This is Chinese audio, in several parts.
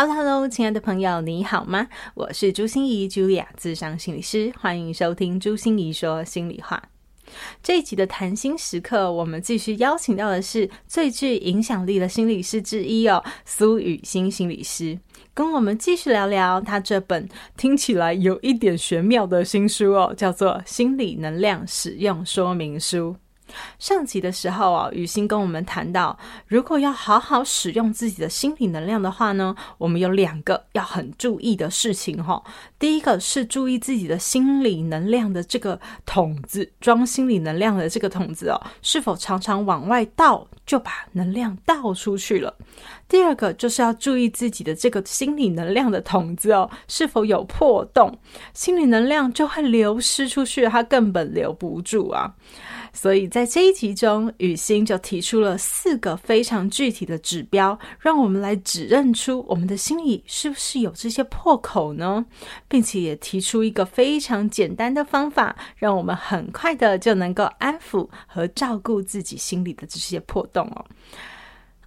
Hello，Hello，亲爱的朋友，你好吗？我是朱心怡，Julia，咨商心理师，欢迎收听朱心怡说心里话。这一集的谈心时刻，我们继续邀请到的是最具影响力的心理师之一哦，苏雨欣心理师，跟我们继续聊聊他这本听起来有一点玄妙的新书哦，叫做《心理能量使用说明书》。上集的时候啊，雨欣跟我们谈到，如果要好好使用自己的心理能量的话呢，我们有两个要很注意的事情哈。第一个是注意自己的心理能量的这个桶子，装心理能量的这个桶子哦，是否常常往外倒，就把能量倒出去了。第二个就是要注意自己的这个心理能量的桶子哦，是否有破洞，心理能量就会流失出去，它根本留不住啊。所以在这一集中，雨欣就提出了四个非常具体的指标，让我们来指认出我们的心里是不是有这些破口呢？并且也提出一个非常简单的方法，让我们很快的就能够安抚和照顾自己心里的这些破洞哦。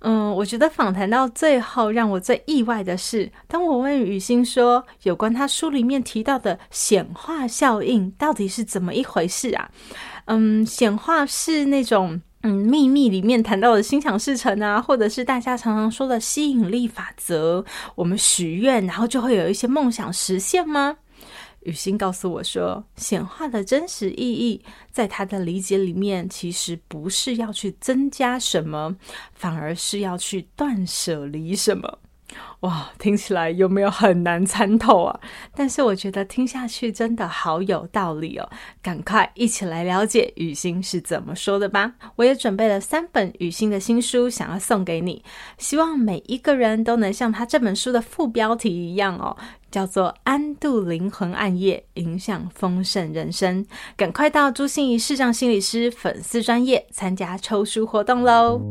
嗯，我觉得访谈到最后，让我最意外的是，当我问雨欣说有关他书里面提到的显化效应到底是怎么一回事啊？嗯，显化是那种嗯秘密里面谈到的心想事成啊，或者是大家常常说的吸引力法则，我们许愿然后就会有一些梦想实现吗？雨欣告诉我说，显化的真实意义，在他的理解里面，其实不是要去增加什么，反而是要去断舍离什么。哇，听起来有没有很难参透啊？但是我觉得听下去真的好有道理哦！赶快一起来了解雨欣是怎么说的吧。我也准备了三本雨欣的新书，想要送给你，希望每一个人都能像他这本书的副标题一样哦，叫做“安度灵魂暗夜，影响丰盛人生”。赶快到朱心怡视障心理师粉丝专业参加抽书活动喽！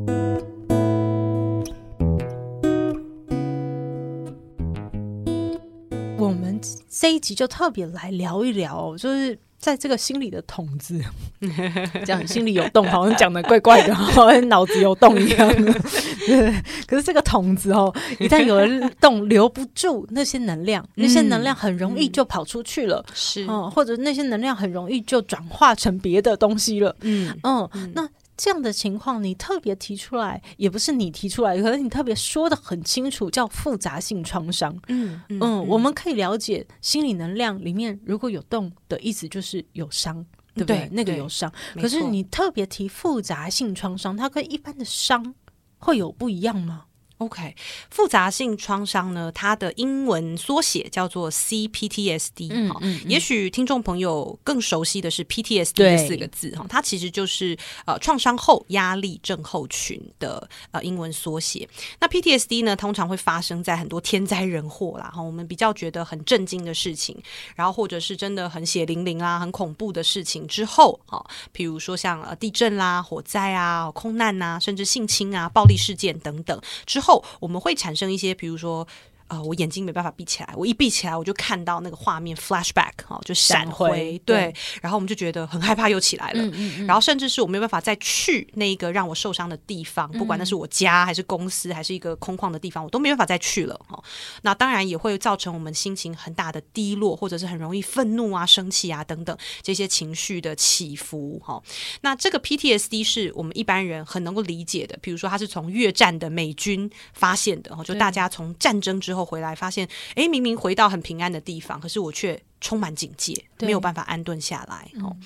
这一集就特别来聊一聊，就是在这个心里的桶子，这样心里有洞，好像讲的怪怪的，好像脑子有洞一样。对，可是这个桶子哦，一旦有了洞，留不住那些能量，那些能量很容易就跑出去了，是、嗯、或者那些能量很容易就转化成别的东西了。嗯嗯，嗯，那。这样的情况，你特别提出来，也不是你提出来，可是你特别说的很清楚，叫复杂性创伤。嗯嗯，嗯，我们可以了解心理能量里面如果有动的意思，就是有伤，对不对？对，那个有伤。可是你特别提复杂性创伤，它跟一般的伤会有不一样吗？OK，复杂性创伤呢，它的英文缩写叫做 CPTSD。嗯，嗯，也许听众朋友更熟悉的是 PTSD 这四个字哈，它其实就是呃创伤后压力症候群的呃英文缩写。那 PTSD 呢，通常会发生在很多天灾人祸啦，哈，我们比较觉得很震惊的事情，然后或者是真的很血淋淋啊、很恐怖的事情之后，哈，比如说像呃地震啦、火灾啊、空难呐、啊，甚至性侵啊、暴力事件等等之后。我们会产生一些，比如说。呃，我眼睛没办法闭起来，我一闭起来，我就看到那个画面 flashback 哈，就闪回，回对，对，然后我们就觉得很害怕，又起来了。嗯嗯嗯，然后甚至是我没有办法再去那一个让我受伤的地方，不管那是我家还是公司还是一个空旷的地方，我都没办法再去了哈。那当然也会造成我们心情很大的低落，或者是很容易愤怒啊、生气啊等等这些情绪的起伏哈。那这个 PTSD 是我们一般人很能够理解的，比如说它是从越战的美军发现的哈，就大家从战争之后。回来发现，哎，明明回到很平安的地方，可是我却充满警戒，没有办法安顿下来。哦，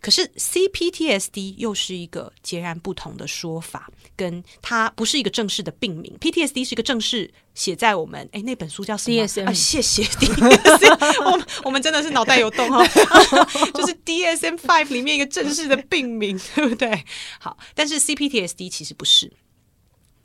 可是 CPTSD 又是一个截然不同的说法，跟它不是一个正式的病名。PTSD 是一个正式写在我们哎那本书叫什么？DSM 啊，谢谢 DSM，我们我们真的是脑袋有洞哈，就是 DSM Five 里面一个正式的病名，对不对？好，但是 CPTSD 其实不是。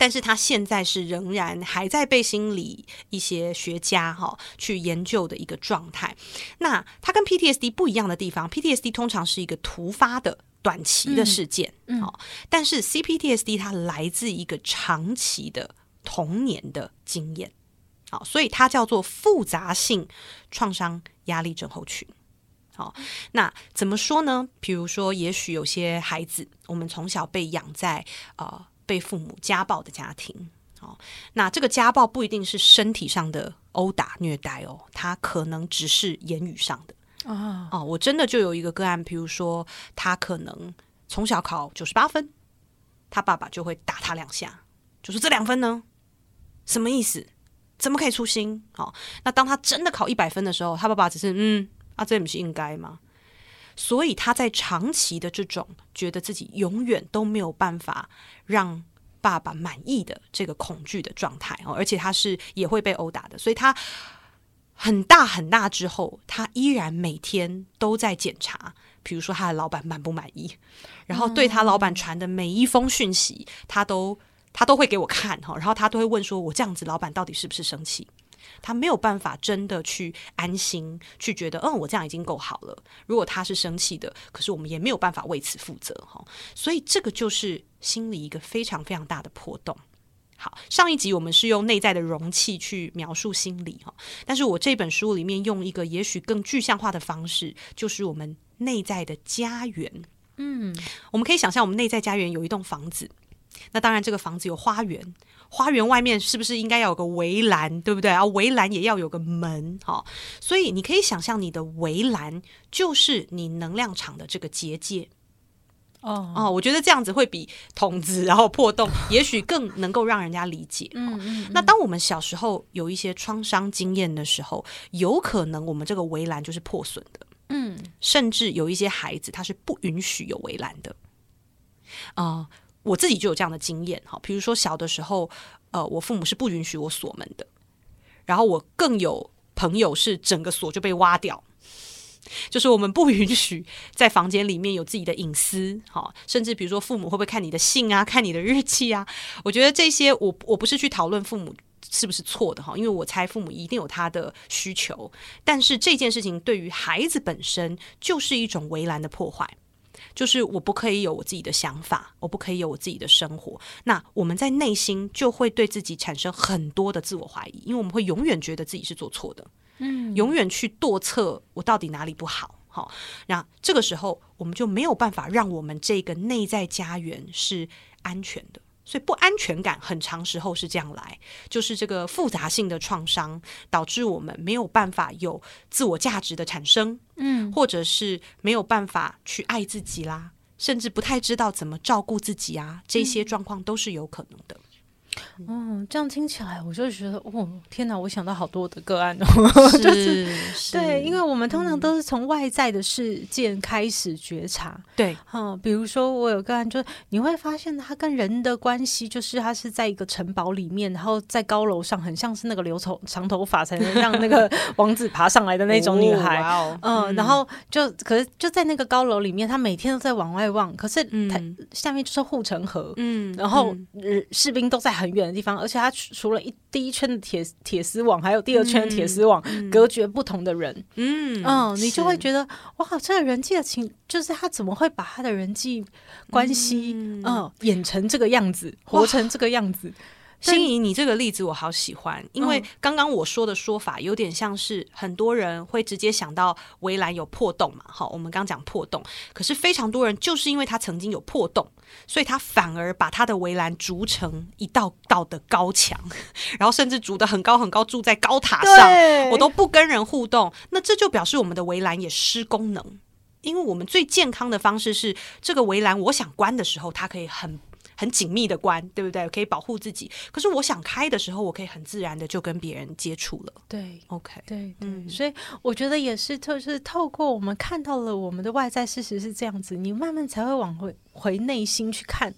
但是他现在是仍然还在被心理一些学家哈去研究的一个状态。那它跟 PTSD 不一样的地方，PTSD 通常是一个突发的短期的事件，嗯，嗯，但是 CPTSD 它来自一个长期的童年的经验，好，所以它叫做复杂性创伤压力症候群。好，那怎么说呢？比如说，也许有些孩子，我们从小被养在呃。被父母家暴的家庭，哦，那这个家暴不一定是身体上的殴打虐待哦，他可能只是言语上的哦，哦，我真的就有一个个案，比如说他可能从小考九十八分，他爸爸就会打他两下，就是这两分呢，什么意思？怎么可以粗心？哦，那当他真的考一百分的时候，他爸爸只是嗯，啊，这不是应该吗？所以他在长期的这种觉得自己永远都没有办法让爸爸满意的这个恐惧的状态哦，而且他是也会被殴打的，所以他很大很大之后，他依然每天都在检查，比如说他的老板满不满意，然后对他老板传的每一封讯息，他都他都会给我看哈，然后他都会问说，我这样子老板到底是不是生气？他没有办法真的去安心，去觉得，嗯，我这样已经够好了。如果他是生气的，可是我们也没有办法为此负责哈。所以这个就是心理一个非常非常大的破洞。好，上一集我们是用内在的容器去描述心理哈，但是我这本书里面用一个也许更具象化的方式，就是我们内在的家园。嗯，我们可以想象我们内在家园有一栋房子，那当然这个房子有花园。花园外面是不是应该要有个围栏，对不对？啊，围栏也要有个门，哈、哦。所以你可以想象，你的围栏就是你能量场的这个结界。哦哦，我觉得这样子会比筒子然后破洞，也许更能够让人家理解。嗯嗯。那当我们小时候有一些创伤经验的时候，有可能我们这个围栏就是破损的。嗯，甚至有一些孩子他是不允许有围栏的。啊、呃。我自己就有这样的经验，哈，比如说小的时候，呃，我父母是不允许我锁门的，然后我更有朋友是整个锁就被挖掉，就是我们不允许在房间里面有自己的隐私，哈，甚至比如说父母会不会看你的信啊，看你的日记啊？我觉得这些我我不是去讨论父母是不是错的，哈，因为我猜父母一定有他的需求，但是这件事情对于孩子本身就是一种围栏的破坏。就是我不可以有我自己的想法，我不可以有我自己的生活。那我们在内心就会对自己产生很多的自我怀疑，因为我们会永远觉得自己是做错的，嗯，永远去度测我到底哪里不好。好，那这个时候我们就没有办法让我们这个内在家园是安全的。所以不安全感很长时候是这样来，就是这个复杂性的创伤导致我们没有办法有自我价值的产生，嗯，或者是没有办法去爱自己啦，甚至不太知道怎么照顾自己啊，这些状况都是有可能的。嗯，这样听起来，我就觉得，哦，天哪！我想到好多的个案哦，是 就是是对，因为我们通常都是从外在的事件开始觉察，对，嗯，比如说我有个案，就是你会发现他跟人的关系，就是他是在一个城堡里面，然后在高楼上，很像是那个留头长头发才能让那个 王子爬上来的那种女孩，哦哦、嗯，然后就可是就在那个高楼里面，他每天都在往外望，可是他下面就是护城河，嗯，然后士兵都在很远。的地方，而且它除了一第一圈的铁铁丝网，还有第二圈的铁丝网，嗯、隔绝不同的人。嗯嗯，你就会觉得哇，这个人际的情，就是他怎么会把他的人际关系嗯，嗯演成这个样子，活成这个样子。心仪，你这个例子我好喜欢，因为刚刚我说的说法有点像是很多人会直接想到围栏有破洞嘛。好，我们刚讲破洞，可是非常多人就是因为他曾经有破洞，所以他反而把他的围栏筑成一道道的高墙，然后甚至筑得很高很高，住在高塔上，我都不跟人互动。那这就表示我们的围栏也失功能，因为我们最健康的方式是这个围栏，我想关的时候，它可以很。很紧密的关，对不对？可以保护自己。可是我想开的时候，我可以很自然的就跟别人接触了。对，OK，对，对，嗯。所以我觉得也是，就是透过我们看到了我们的外在事实是这样子，你慢慢才会往回回内心去看，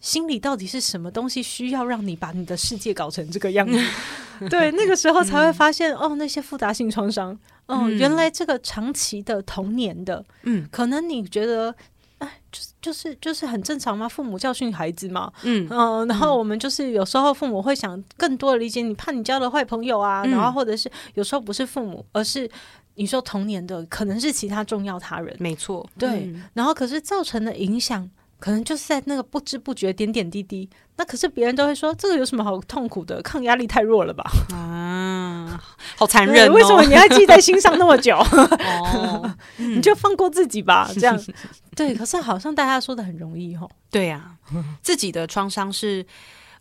心里到底是什么东西需要让你把你的世界搞成这个样子。对，那个时候才会发现，嗯、哦，那些复杂性创伤，哦、嗯，原来这个长期的童年的，嗯，可能你觉得。哎，就是就是就是很正常嘛，父母教训孩子嘛，嗯。嗯、呃，然后我们就是有时候父母会想更多的理解你，怕你交了坏朋友啊，嗯、然后或者是有时候不是父母，而是你说童年的可能是其他重要他人，没错，对，嗯、然后可是造成的影响。可能就是在那个不知不觉点点滴滴，那可是别人都会说这个有什么好痛苦的？抗压力太弱了吧？啊，好残忍哦！为什么你要记在心上那么久？哦，你就放过自己吧，这样对。可是好像大家说的很容易哦。对呀，自己的创伤是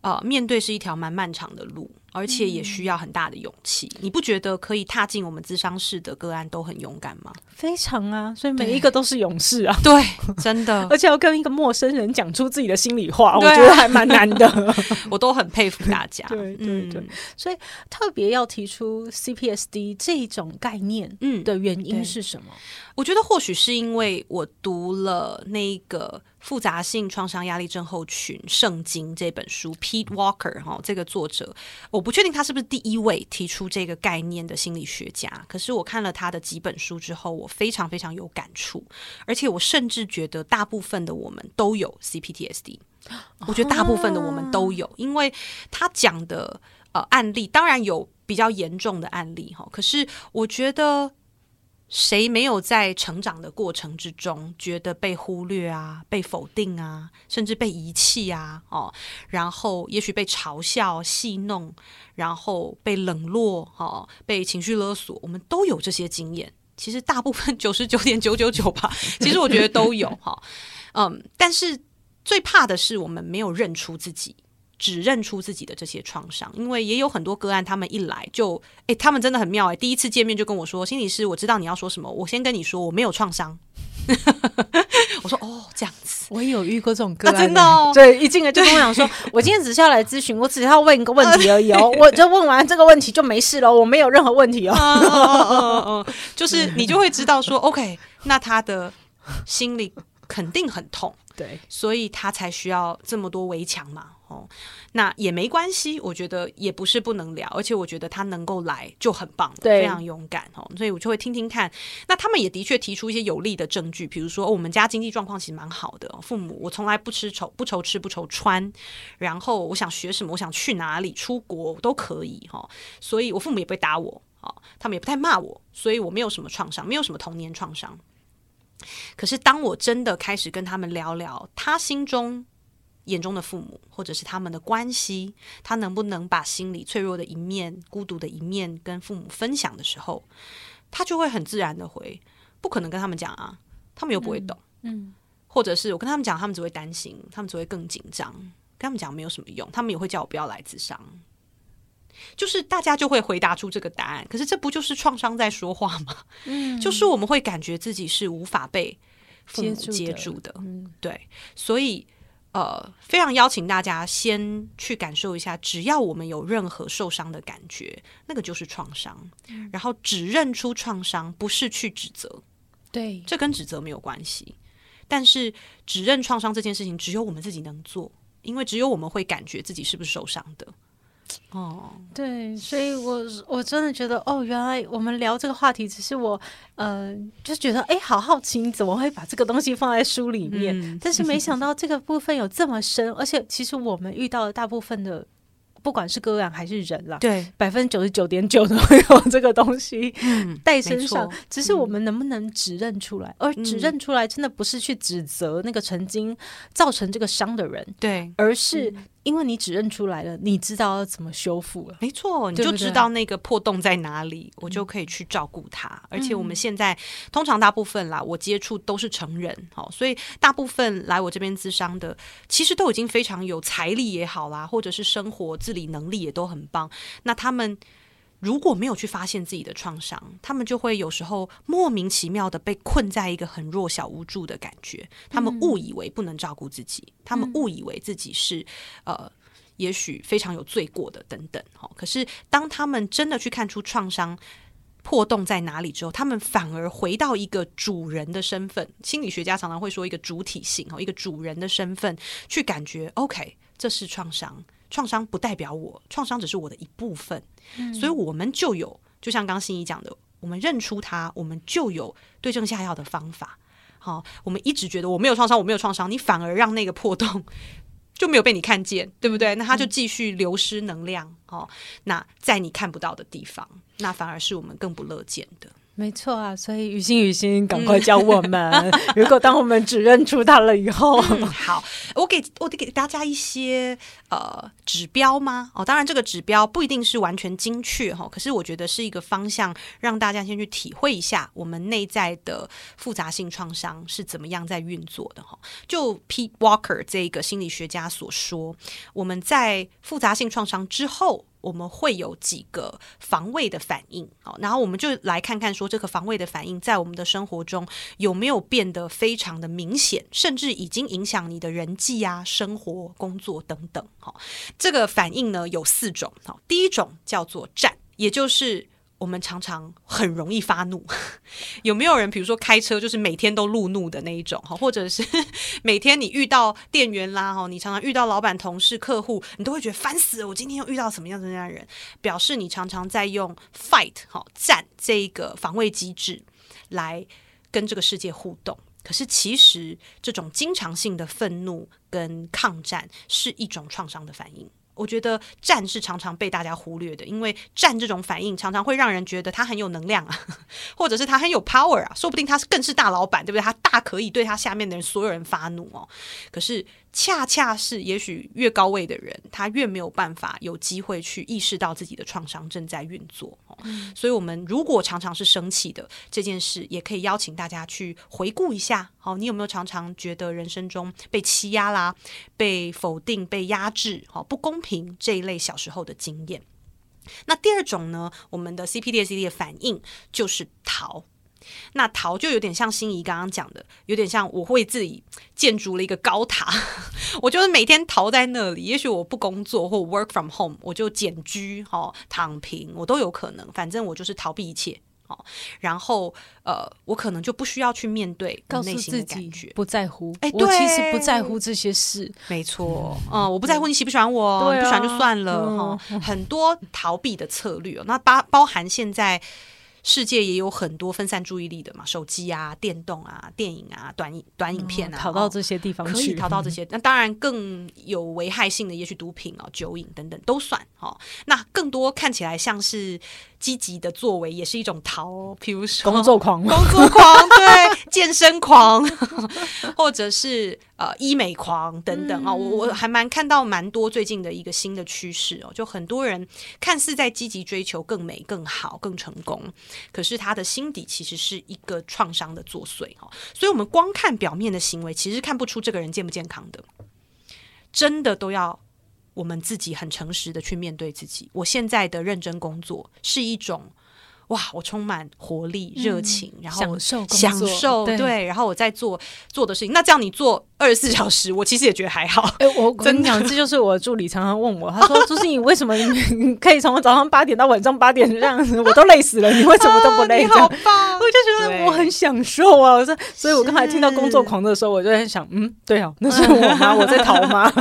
呃，面对是一条蛮漫长的路。而且也需要很大的勇气，嗯、你不觉得可以踏进我们咨商室的个案都很勇敢吗？非常啊，所以每一个都是勇士啊！对，真的。而且要跟一个陌生人讲出自己的心里话，啊、我觉得还蛮难的。我都很佩服大家。对对对，嗯、所以特别要提出 CPSD 这种概念，嗯，的原因是什么？我觉得或许是因为我读了那个复杂性创伤压力症候群圣经这本书，Pete Walker 哈，这个作者，我不确定他是不是第一位提出这个概念的心理学家。可是我看了他的几本书之后，我非常非常有感触，而且我甚至觉得大部分的我们都有 CPTSD。我觉得大部分的我们都有，因为他讲的呃案例，当然有比较严重的案例哈，可是我觉得。谁没有在成长的过程之中觉得被忽略啊、被否定啊，甚至被遗弃啊？哦，然后也许被嘲笑、戏弄，然后被冷落，哦，被情绪勒索，我们都有这些经验。其实大部分九十九点九九九吧，其实我觉得都有哈。嗯，但是最怕的是我们没有认出自己。只认出自己的这些创伤，因为也有很多个案，他们一来就，哎，他们真的很妙，哎，第一次见面就跟我说，心理师，我知道你要说什么，我先跟你说，我没有创伤。我说哦，这样子，我也有遇过这种个案，真的哦，对，一进来就跟我讲说，我今天只是要来咨询，我只是要问一个问题而已哦，我就问完这个问题就没事了，我没有任何问题 哦，就是你就会知道说，OK，那他的心里肯定很痛，对，所以他才需要这么多围墙嘛。哦，那也没关系，我觉得也不是不能聊，而且我觉得他能够来就很棒，对，非常勇敢哦，所以我就会听听看。那他们也的确提出一些有力的证据，比如说，哦，我们家经济状况其实蛮好的，父母我从来不吃愁不愁吃不愁穿，然后我想学什么，我想去哪里出国都可以哈，所以我父母也不会打我，他们也不太骂我，所以我没有什么创伤，没有什么童年创伤。可是当我真的开始跟他们聊聊，他心中。眼中的父母，或者是他们的关系，他能不能把心里脆弱的一面、孤独的一面跟父母分享的时候，他就会很自然的回，不可能跟他们讲啊，他们又不会懂，嗯，嗯，或者是我跟他们讲，他们只会担心，他们只会更紧张，跟他们讲没有什么用，他们也会叫我不要来自伤，就是大家就会回答出这个答案，可是这不就是创伤在说话吗？嗯，就是我们会感觉自己是无法被父母接住的，嗯，对，所以。呃，非常邀请大家先去感受一下，只要我们有任何受伤的感觉，那个就是创伤。嗯、然后只认出创伤，不是去指责，对，这跟指责没有关系。但是指认创伤这件事情，只有我们自己能做，因为只有我们会感觉自己是不是受伤的。哦，对，所以我我真的觉得，哦，原来我们聊这个话题，只是我，呃，就觉得，哎，好好奇，你怎么会把这个东西放在书里面？嗯、但是没想到这个部分有这么深，而且其实我们遇到的大部分的，不管是个案还是人啦，对，百分之九十九点九都会有这个东西带身上，嗯、只是我们能不能指认出来？嗯、而指认出来，真的不是去指责那个曾经造成这个伤的人，对，而是。因为你指认出来了，你知道要怎么修复了。没错，你就知道那个破洞在哪里，我就可以去照顾它。嗯、而且我们现在通常大部分啦，我接触都是成人，好，所以大部分来我这边咨商的，其实都已经非常有财力也好啦，或者是生活自理能力也都很棒。那他们。如果没有去发现自己的创伤，他们就会有时候莫名其妙的被困在一个很弱小无助的感觉。他们误以为不能照顾自己，嗯、他们误以为自己是呃，也许非常有罪过的等等。可是当他们真的去看出创伤破洞在哪里之后，他们反而回到一个主人的身份。心理学家常常会说一个主体性哦，一个主人的身份去感觉，OK，这是创伤。创伤不代表我，创伤只是我的一部分，嗯、所以我们就有，就像刚心怡讲的，我们认出它，我们就有对症下药的方法。好，我们一直觉得我没有创伤，我没有创伤，你反而让那个破洞就没有被你看见，对不对？那它就继续流失能量。哦、嗯，那在你看不到的地方，那反而是我们更不乐见的。没错啊，所以雨欣雨欣，赶快教我们。嗯、如果当我们指认出他了以后，嗯、好，我给我得给大家一些呃指标吗？哦，当然这个指标不一定是完全精确哈、哦，可是我觉得是一个方向，让大家先去体会一下我们内在的复杂性创伤是怎么样在运作的哈、哦。就 Pete Walker 这个心理学家所说，我们在复杂性创伤之后。我们会有几个防卫的反应，好，然后我们就来看看说这个防卫的反应在我们的生活中有没有变得非常的明显，甚至已经影响你的人际啊、生活、工作等等。好，这个反应呢有四种，好，第一种叫做战，也就是。我们常常很容易发怒，有没有人，比如说开车就是每天都路怒的那一种哈，或者是 每天你遇到店员啦哈，你常常遇到老板、同事、客户，你都会觉得烦死了。我今天又遇到什么样什么样的人，表示你常常在用 fight 哈战这一个防卫机制来跟这个世界互动。可是其实这种经常性的愤怒跟抗战是一种创伤的反应。我觉得战是常常被大家忽略的，因为战这种反应常常会让人觉得他很有能量啊，或者是他很有 power 啊，说不定他是更是大老板，对不对？他大可以对他下面的人所有人发怒哦。可是。恰恰是，也许越高位的人，他越没有办法有机会去意识到自己的创伤正在运作。嗯。所以，我们如果常常是生气的这件事，也可以邀请大家去回顾一下。好，你有没有常常觉得人生中被欺压啦、被否定、被压制、好不公平这一类小时候的经验？那第二种呢，我们的 CPDSD 的反应就是逃。那逃就有点像心怡刚刚讲的，有点像我会自己建筑了一个高塔，我就是每天逃在那里。也许我不工作或 work from home，我就简居哦，躺平，我都有可能。反正我就是逃避一切哦。然后呃，我可能就不需要去面对内心的感觉，不在乎。哎，我其实不在乎这些事，没错。嗯，我不在乎你喜不喜欢我，不喜欢就算了哈。嗯，很多逃避的策略，那包包含现在。世界也有很多分散注意力的嘛，手机啊、电动啊、电影啊、短短影片啊，逃到这些地方去，可以逃到这些。那当然更有危害性的，也许毒品啊、酒瘾等等都算哈。那更多看起来像是。积极的作为也是一种逃，譬如说工作狂、工作狂，对，健身狂，或者是呃医美狂等等啊。我我还蛮看到蛮多最近的一个新的趋势哦，就很多人看似在积极追求更美、更好、更成功，可是他的心底其实是一个创伤的作祟哈、哦。所以，我们光看表面的行为，其实看不出这个人健不健康的，真的都要。我们自己很诚实的去面对自己。我现在的认真工作是一种哇，我充满活力、热情，然后享受享受对，然后我在做做的事情。那这样你做二十四小时，我其实也觉得还好。哎，我 跟你讲，这就是我助理常常问我，他说：“朱芯仪，为什么 你可以从早上八点到晚上八点这样子？我都累死了，你为什么都不累？”你好棒！我就觉得我很享受啊。我说，所以我刚才听到工作狂的时候，我就在想，嗯，对啊，那是我吗？我在逃吗？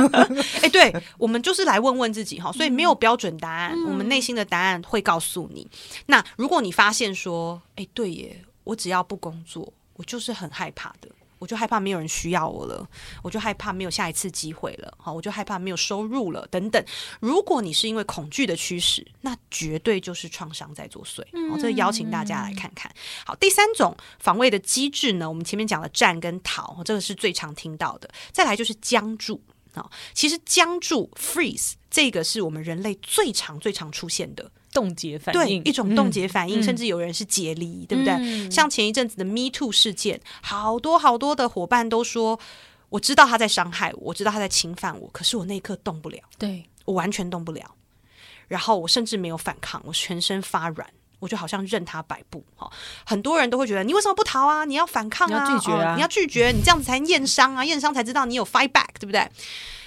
哎，对，我们就是来问问自己哈，所以没有标准答案，我们内心的答案会告诉你。那如果如果你发现说，哎，对耶，我只要不工作，我就是很害怕的，我就害怕没有人需要我了，我就害怕没有下一次机会了，好，我就害怕没有收入了，等等。如果你是因为恐惧的驱使，那绝对就是创伤在作祟。好，这邀请大家来看看。好，第三种防卫的机制呢，我们前面讲了战跟逃，这个是最常听到的。再来就是僵住。好，其实僵住 （freeze） 这个是我们人类最常、最常出现的。冻结反应，对，一种冻结反应，嗯、甚至有人是解离，嗯、对不对？嗯、像前一阵子的 Me Too 事件，好多好多的伙伴都说，我知道他在伤害我，我知道他在侵犯我，可是我那一刻动不了，对，我完全动不了。然后我甚至没有反抗，我全身发软，我就好像任他摆布。哈，很多人都会觉得，你为什么不逃啊？你要反抗啊！你要拒绝啊！哦、你要拒绝，你这样子才验伤啊！验伤才知道你有 fight back，对不对？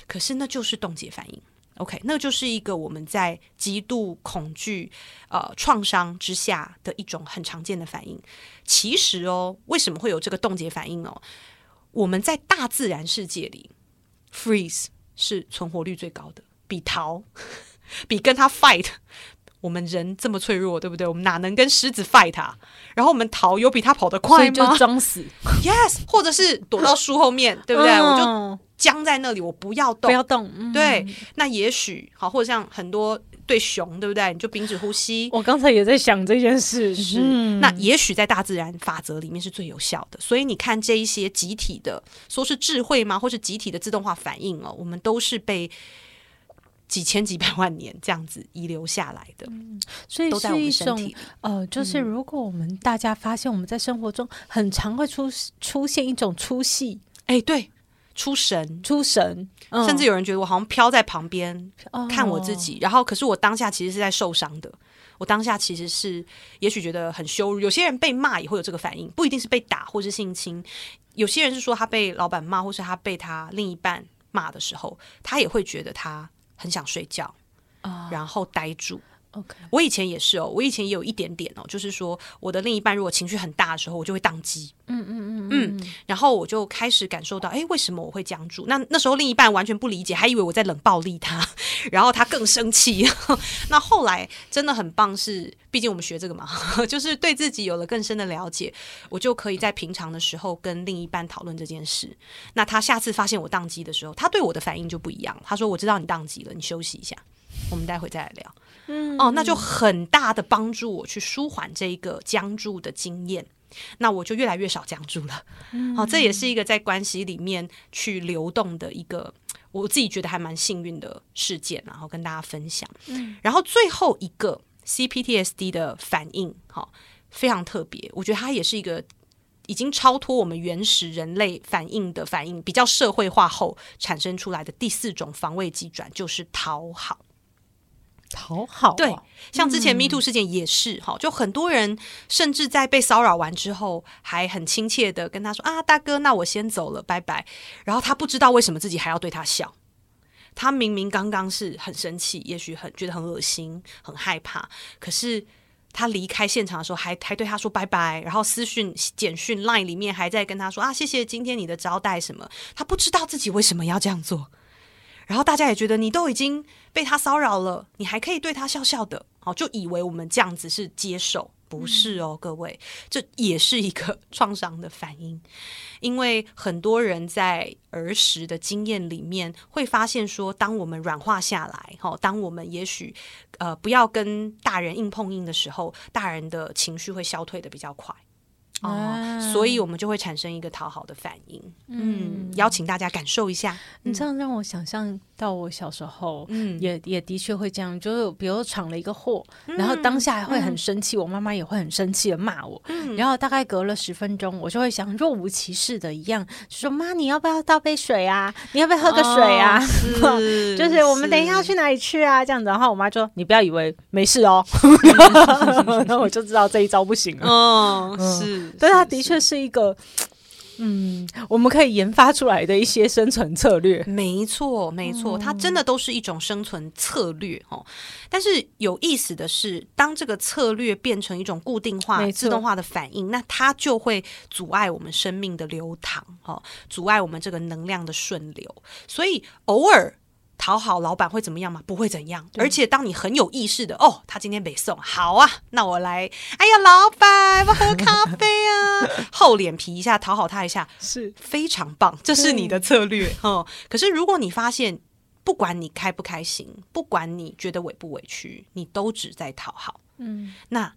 可是那就是冻结反应。OK，那就是一个我们在极度恐惧、呃创伤之下的一种很常见的反应。其实哦，为什么会有这个冻结反应哦？我们在大自然世界里，freeze 是存活率最高的，比逃、比跟他 fight，我们人这么脆弱，对不对？我们哪能跟狮子 fight 啊？然后我们逃，有比他跑得快吗？就装死，yes，或者是躲到树后面，对不对？我就。僵在那里，我不要动，不要动。嗯、对，那也许好，或者像很多对熊，对不对？你就屏止呼吸。我刚才也在想这件事，是、嗯、那也许在大自然法则里面是最有效的。所以你看这一些集体的，说是智慧吗？或是集体的自动化反应哦，我们都是被几千几百万年这样子遗留下来的。嗯、所以是一种呃，就是如果我们大家发现我们在生活中很常会出出现一种出戏，哎，对。出神，出神，嗯、甚至有人觉得我好像飘在旁边、哦、看我自己，然后可是我当下其实是在受伤的，我当下其实是也许觉得很羞辱。有些人被骂也会有这个反应，不一定是被打或是性侵，有些人是说他被老板骂，或是他被他另一半骂的时候，他也会觉得他很想睡觉，哦、然后呆住。Okay. 我以前也是哦，我以前也有一点点哦，就是说我的另一半如果情绪很大的时候，我就会宕机，嗯嗯嗯嗯，然后我就开始感受到，哎，为什么我会僵住？那那时候另一半完全不理解，还以为我在冷暴力他，然后他更生气。那后来真的很棒是，是毕竟我们学这个嘛，就是对自己有了更深的了解，我就可以在平常的时候跟另一半讨论这件事。那他下次发现我宕机的时候，他对我的反应就不一样。他说：“我知道你宕机了，你休息一下，我们待会再来聊。”嗯，哦，那就很大的帮助我去舒缓这一个僵住的经验，那我就越来越少僵住了。好，嗯，哦，这也是一个在关系里面去流动的一个我自己觉得还蛮幸运的事件，然后跟大家分享。嗯，然后最后一个 CPTSD 的反应，哈，哦，非常特别，我觉得它也是一个已经超脱我们原始人类反应的反应，比较社会化后产生出来的第四种防卫机转，就是讨好。讨好、啊、对，像之前 Me Too 事件也是哈，嗯、就很多人甚至在被骚扰完之后，还很亲切的跟他说啊，大哥，那我先走了，拜拜。然后他不知道为什么自己还要对他笑，他明明刚刚是很生气，也许很觉得很恶心、很害怕，可是他离开现场的时候还还对他说拜拜，然后私讯、简讯、Line 里面还在跟他说啊，谢谢今天你的招待什么，他不知道自己为什么要这样做。然后大家也觉得你都已经被他骚扰了，你还可以对他笑笑的，好，就以为我们这样子是接受，不是哦，各位，这也是一个创伤的反应，因为很多人在儿时的经验里面会发现说，当我们软化下来，哈，当我们也许呃不要跟大人硬碰硬的时候，大人的情绪会消退的比较快。啊、哦，所以我们就会产生一个讨好的反应。嗯，邀请大家感受一下。你这样让我想象到我小时候，嗯，也也的确会这样，就是比如闯了一个祸，嗯、然后当下还会很生气，嗯、我妈妈也会很生气的骂我。嗯、然后大概隔了十分钟，我就会想若无其事的一样，就说妈，你要不要倒杯水啊？你要不要喝个水啊？哦、是就是我们等一下要去哪里去啊？这样子，然后我妈说：“你不要以为没事哦。” 然后我就知道这一招不行了。哦，是。但它的确是一个，嗯，我们可以研发出来的一些生存策略。没错，没错，它真的都是一种生存策略哦。但是有意思的是，当这个策略变成一种固定化、自动化的反应，那它就会阻碍我们生命的流淌，哦，阻碍我们这个能量的顺流。所以偶尔。讨好老板会怎么样吗？不会怎样。而且当你很有意识的哦，他今天没送，好啊，那我来。哎呀，老板，我喝咖啡啊，厚脸皮一下讨好他一下，是非常棒，这是你的策略哦。可是如果你发现，不管你开不开心，不管你觉得委不委屈，你都只在讨好，嗯，那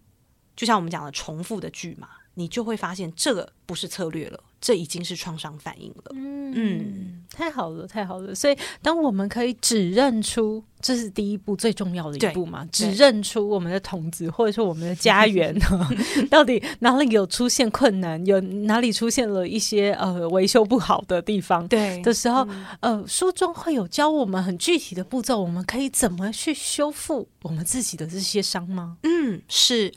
就像我们讲的重复的剧嘛，你就会发现这个不是策略了。这已经是创伤反应了。嗯，嗯，太好了，太好了。所以，当我们可以指认出，这是第一步最重要的一步嘛？指认出我们的童子，或者说我们的家园，到底哪里有出现困难，有哪里出现了一些呃维修不好的地方？对的时候，嗯、呃，书中会有教我们很具体的步骤，我们可以怎么去修复我们自己的这些伤吗？嗯，是。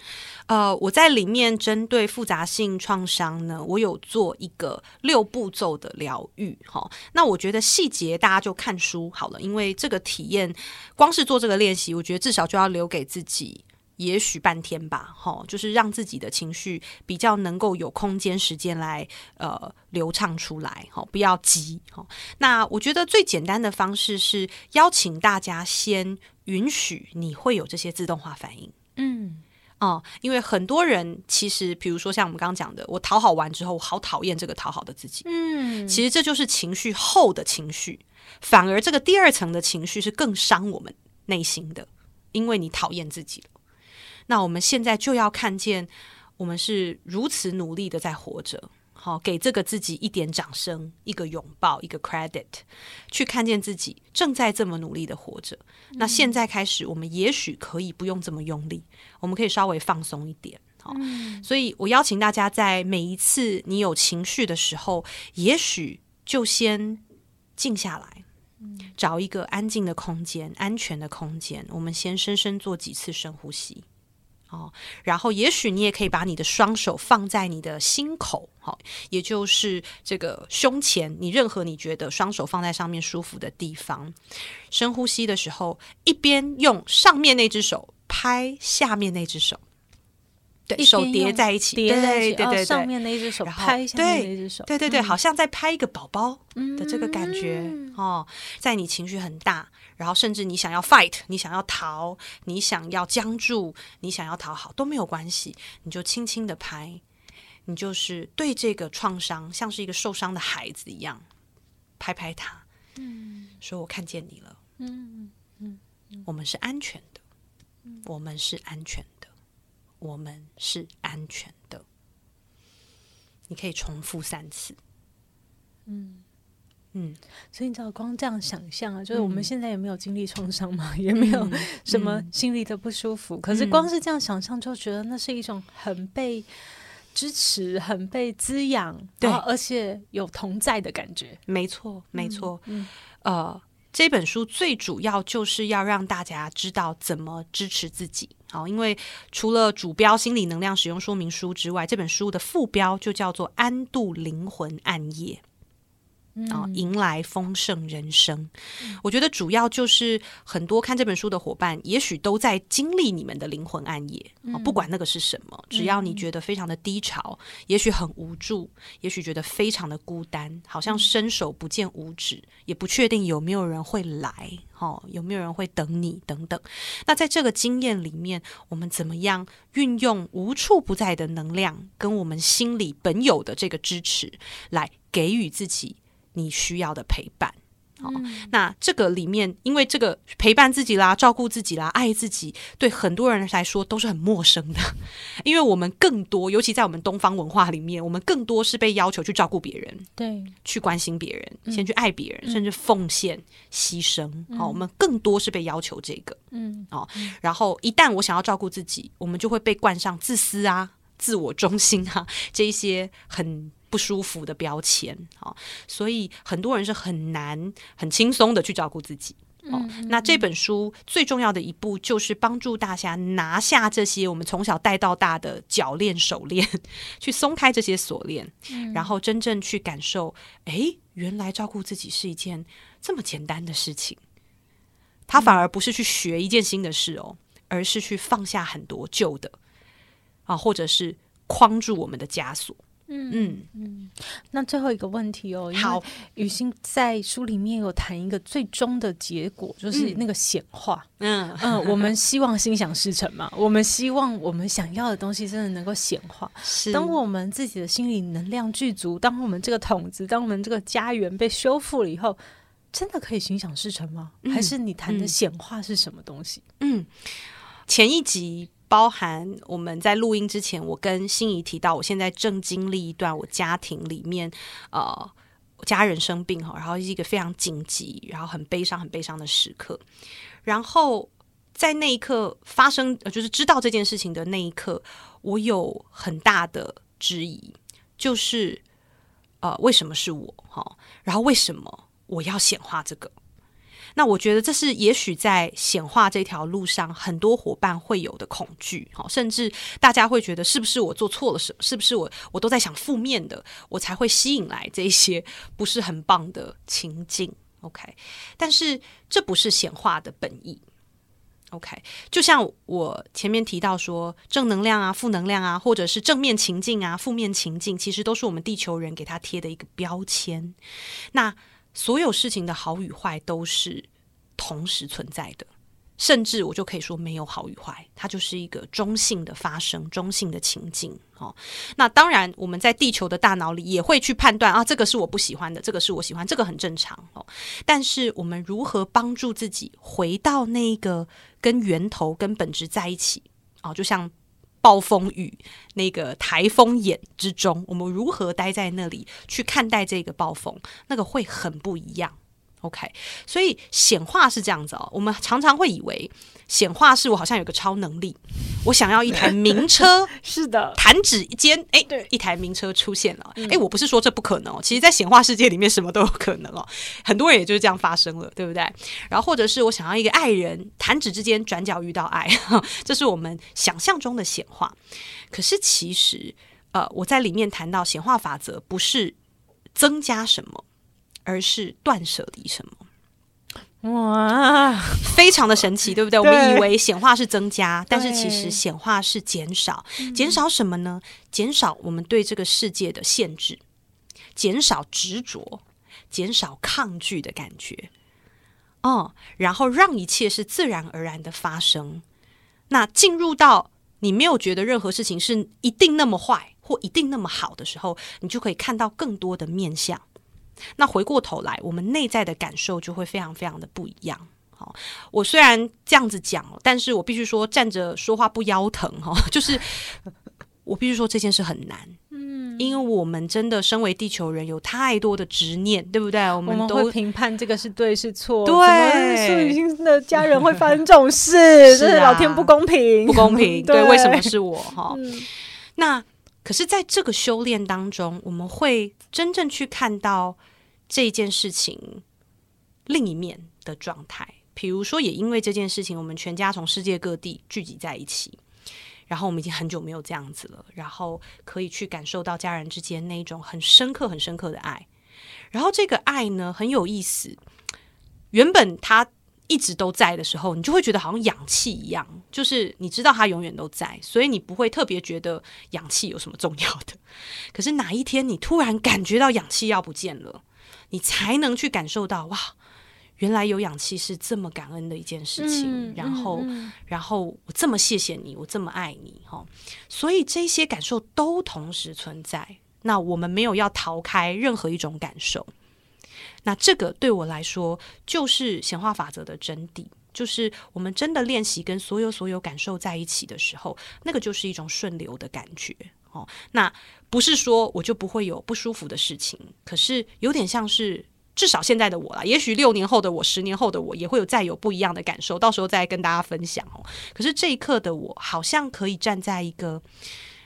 呃，我在里面针对复杂性创伤呢，我有做一个六步骤的疗愈，哈。那我觉得细节大家就看书好了，因为这个体验光是做这个练习，我觉得至少就要留给自己，也许半天吧，哈，就是让自己的情绪比较能够有空间时间来呃流畅出来，哈，不要急，哈。那我觉得最简单的方式是邀请大家先允许你会有这些自动化反应，嗯。哦，因为很多人其实，比如说像我们刚刚讲的，我讨好完之后，我好讨厌这个讨好的自己。嗯，其实这就是情绪后的情绪，反而这个第二层的情绪是更伤我们内心的，因为你讨厌自己了。那我们现在就要看见，我们是如此努力的在活着。好，给这个自己一点掌声，一个拥抱，一个 credit，去看见自己正在这么努力的活着。嗯、那现在开始，我们也许可以不用这么用力，我们可以稍微放松一点。好，嗯、所以我邀请大家，在每一次你有情绪的时候，也许就先静下来，找一个安静的空间、安全的空间，我们先深深做几次深呼吸。哦，然后也许你也可以把你的双手放在你的心口，好，也就是这个胸前，你任何你觉得双手放在上面舒服的地方。深呼吸的时候，一边用上面那只手拍下面那只手，对，手叠在一起，叠在一起，对对对，上面的一只手拍下面那只手，对对对，好像在拍一个宝宝的这个感觉哦，在你情绪很大。然后，甚至你想要 fight，你想要逃，你想要僵住，你想要讨好都没有关系，你就轻轻的拍，你就是对这个创伤，像是一个受伤的孩子一样，拍拍他，嗯，说我看见你了，嗯嗯，嗯，我们是安全的，嗯，我们是安全的，我们是安全的，你可以重复三次，嗯。嗯，所以你知道，光这样想象啊，就是我们现在也没有经历创伤嘛，嗯、也没有什么心里的不舒服。嗯、可是光是这样想象，就觉得那是一种很被支持、很被滋养，对，而且有同在的感觉。没错，没错。嗯，呃，这本书最主要就是要让大家知道怎么支持自己。好，因为除了主标《心理能量使用说明书》之外，这本书的副标就叫做《安度灵魂暗夜》。啊，迎来丰盛人生。嗯、我觉得主要就是很多看这本书的伙伴，也许都在经历你们的灵魂暗夜。嗯、不管那个是什么，只要你觉得非常的低潮，嗯、也许很无助，也许觉得非常的孤单，好像伸手不见五指，嗯、也不确定有没有人会来，哦，有没有人会等你等等。那在这个经验里面，我们怎么样运用无处不在的能量，跟我们心里本有的这个支持，来给予自己。你需要的陪伴，好，嗯、那这个里面，因为这个陪伴自己啦、照顾自己啦、爱自己，对很多人来说都是很陌生的，因为我们更多，尤其在我们东方文化里面，我们更多是被要求去照顾别人，对，去关心别人，嗯、先去爱别人，嗯、甚至奉献、牺牲。嗯、好，我们更多是被要求这个，嗯，哦，然后一旦我想要照顾自己，我们就会被冠上自私啊、自我中心啊这一些很。不舒服的标签，好，所以很多人是很难很轻松的去照顾自己。哦，那这本书最重要的一步就是帮助大家拿下这些我们从小带到大的脚链、手链，去松开这些锁链，然后真正去感受，哎，原来照顾自己是一件这么简单的事情。他反而不是去学一件新的事哦，而是去放下很多旧的啊，或者是框住我们的枷锁。嗯嗯嗯，那最后一个问题哦，好，雨欣在书里面有谈一个最终的结果，就是那个显化。嗯嗯，嗯，我们希望心想事成嘛，我们希望我们想要的东西真的能够显化。是，当我们自己的心理能量具足，当我们这个筒子，当我们这个家园被修复了以后，真的可以心想事成吗？嗯、还是你谈的显化是什么东西？嗯，前一集。包含我们在录音之前，我跟心怡提到，我现在正经历一段我家庭里面呃家人生病哈，然后是一个非常紧急，然后很悲伤、很悲伤的时刻。然后在那一刻发生，就是知道这件事情的那一刻，我有很大的质疑，就是呃为什么是我哈？然后为什么我要显化这个？那我觉得这是也许在显化这条路上，很多伙伴会有的恐惧，好，甚至大家会觉得是不是我做错了什么？是不是我我都在想负面的，我才会吸引来这些不是很棒的情境？OK，但是这不是显化的本意。OK，就像我前面提到说，正能量啊、负能量啊，或者是正面情境啊、负面情境，其实都是我们地球人给他贴的一个标签。那所有事情的好与坏都是同时存在的，甚至我就可以说没有好与坏，它就是一个中性的发生、中性的情境。哦，那当然我们在地球的大脑里也会去判断啊，这个是我不喜欢的，这个是我喜欢，这个很正常哦。但是我们如何帮助自己回到那个跟源头、跟本质在一起？哦，就像。暴风雨，那个台风眼之中，我们如何待在那里去看待这个暴风？那个会很不一样。OK，所以显化是这样子哦。我们常常会以为显化是我好像有个超能力，我想要一台 名车，是的，弹指一间，哎，对，一台名车出现了。哎，我不是说这不可能哦，其实，在显化世界里面，什么都有可能哦。很多人也就是这样发生了，对不对？然后，或者是我想要一个爱人，弹指之间转角遇到爱，这是我们想象中的显化。可是，其实，呃，我在里面谈到显化法则，不是增加什么。而是断舍离什么？哇，非常的神奇，对不对？对，我们以为显化是增加，但是其实显化是减少。减少什么呢？减少我们对这个世界的限制，减少执着，减少抗拒的感觉。哦，然后让一切是自然而然的发生。那进入到你没有觉得任何事情是一定那么坏或一定那么好的时候，你就可以看到更多的面向。那回过头来，我们内在的感受就会非常非常的不一样。好，我虽然这样子讲，但是我必须说，站着说话不腰疼哈，就是我必须说这件事很难。嗯，因为我们真的身为地球人，有太多的执念，对不对？我们都会评判这个是对是错。对，苏雨欣的家人会发生这种事，是老天不公平，不公平。对，对，为什么是我？哈，嗯，那。可是，在这个修炼当中，我们会真正去看到这件事情另一面的状态。比如说，也因为这件事情，我们全家从世界各地聚集在一起，然后我们已经很久没有这样子了，然后可以去感受到家人之间那种很深刻、很深刻的爱。然后这个爱呢，很有意思，原本他。一直都在的时候，你就会觉得好像氧气一样，就是你知道它永远都在，所以你不会特别觉得氧气有什么重要的。可是哪一天你突然感觉到氧气要不见了，你才能去感受到哇，原来有氧气是这么感恩的一件事情。嗯、然后，嗯、然后我这么谢谢你，我这么爱你，哈。所以这些感受都同时存在。那我们没有要逃开任何一种感受。那这个对我来说就是显化法则的真谛，就是我们真的练习跟所有所有感受在一起的时候，那个就是一种顺流的感觉哦。那不是说我就不会有不舒服的事情，可是有点像是。至少现在的我啦，也许六年后的我、十年后的我也会有再有不一样的感受，到时候再跟大家分享哦。可是这一刻的我，好像可以站在一个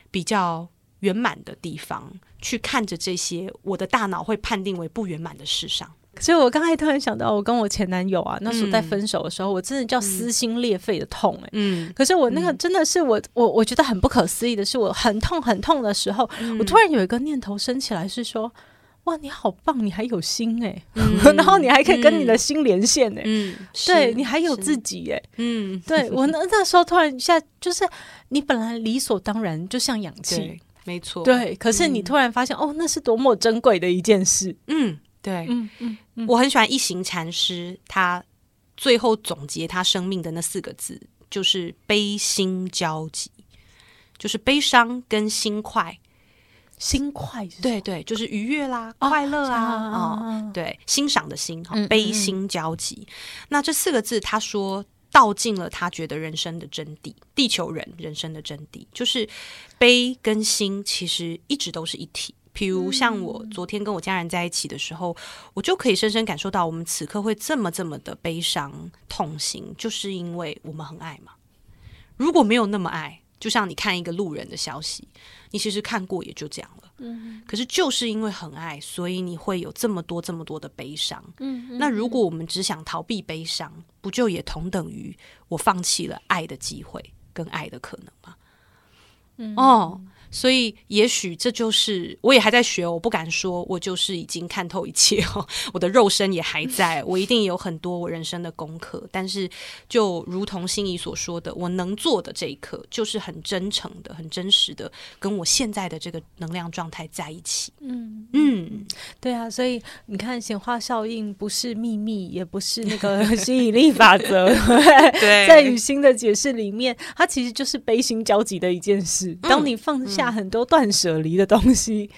比较圆满的地方，去看着这些我的大脑会判定为不圆满的事上。所以我刚才突然想到，我跟我前男友啊，那时候在分手的时候，嗯、我真的叫撕心裂肺的痛哎、欸。嗯。可是我那个真的是我我我觉得很不可思议的是，我很痛很痛的时候，嗯、我突然有一个念头升起来，是说。哇，你好棒！你还有心哎、欸，嗯、然后你还可以跟你的心连线哎、欸，嗯，对你还有自己哎、欸，嗯，对我那那时候突然一下，就是你本来理所当然就像氧气，没错，对，可是你突然发现、嗯、哦，那是多么珍贵的一件事，嗯，对，嗯嗯，嗯。我很喜欢一行禅师，他最后总结他生命的那四个字，就是悲心交集，就是悲伤跟心快。心快，对对，就是愉悦啦，哦、快乐啊，啊、哦，对，欣赏的欣，哈，悲心交集。那这四个字，他说道尽了他觉得人生的真谛，地球人人生的真谛，就是悲跟心其实一直都是一体。比如像我昨天跟我家人在一起的时候，我就可以深深感受到，我们此刻会这么这么的悲伤痛心，就是因为我们很爱嘛。如果没有那么爱，就像你看一个路人的消息。你其实看过也就这样了，嗯，可是就是因为很爱，所以你会有这么多这么多的悲伤，嗯，那如果我们只想逃避悲伤，不就也同等于我放弃了爱的机会跟爱的可能吗？嗯，哦。所以，也许这就是我也还在学，我不敢说，我就是已经看透一切哦。我的 肉身也还在，我一定有很多我人生的功课。但是，就如同心仪所说的，我能做的这一刻，就是很真诚的、很真实的，跟我现在的这个能量状态在一起。嗯嗯，对啊。所以你看，显化效应不是秘密，也不是那个吸引力法则。对，在雨欣的解释里面，它其实就是悲心交集的一件事。当你放下。下很多断舍离的东西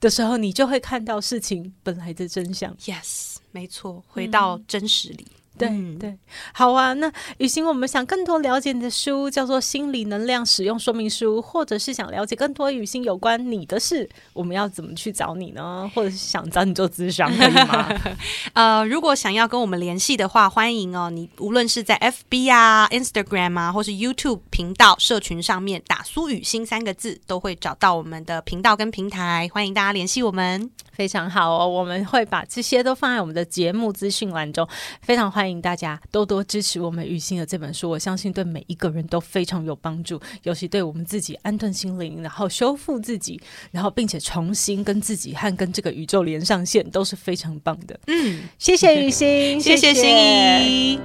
的时候，你就会看到事情本来的真相。Yes，没错，回到真实里。嗯对、嗯、对，好啊。那雨欣，我们想更多了解你的书，叫做《心理能量使用说明书》，或者是想了解更多雨欣有关你的事，我们要怎么去找你呢？或者是想找你做咨询，可以吗？呃，如果想要跟我们联系的话，欢迎哦。你无论是在 FB 啊、Instagram 啊，或是 YouTube 频道社群上面打“苏雨欣”三个字，都会找到我们的频道跟平台。欢迎大家联系我们，非常好哦。我们会把这些都放在我们的节目资讯栏中，非常欢迎。欢迎大家多多支持我们雨欣的这本书，我相信对每一个人都非常有帮助，尤其对我们自己安顿心灵，然后修复自己，然后并且重新跟自己和跟这个宇宙连上线，都是非常棒的。嗯，谢谢雨欣，谢谢心怡。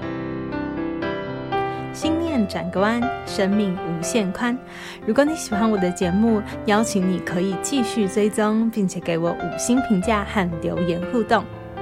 心念转个弯，生命无限宽。如果你喜欢我的节目，邀请你可以继续追踪，并且给我五星评价和留言互动。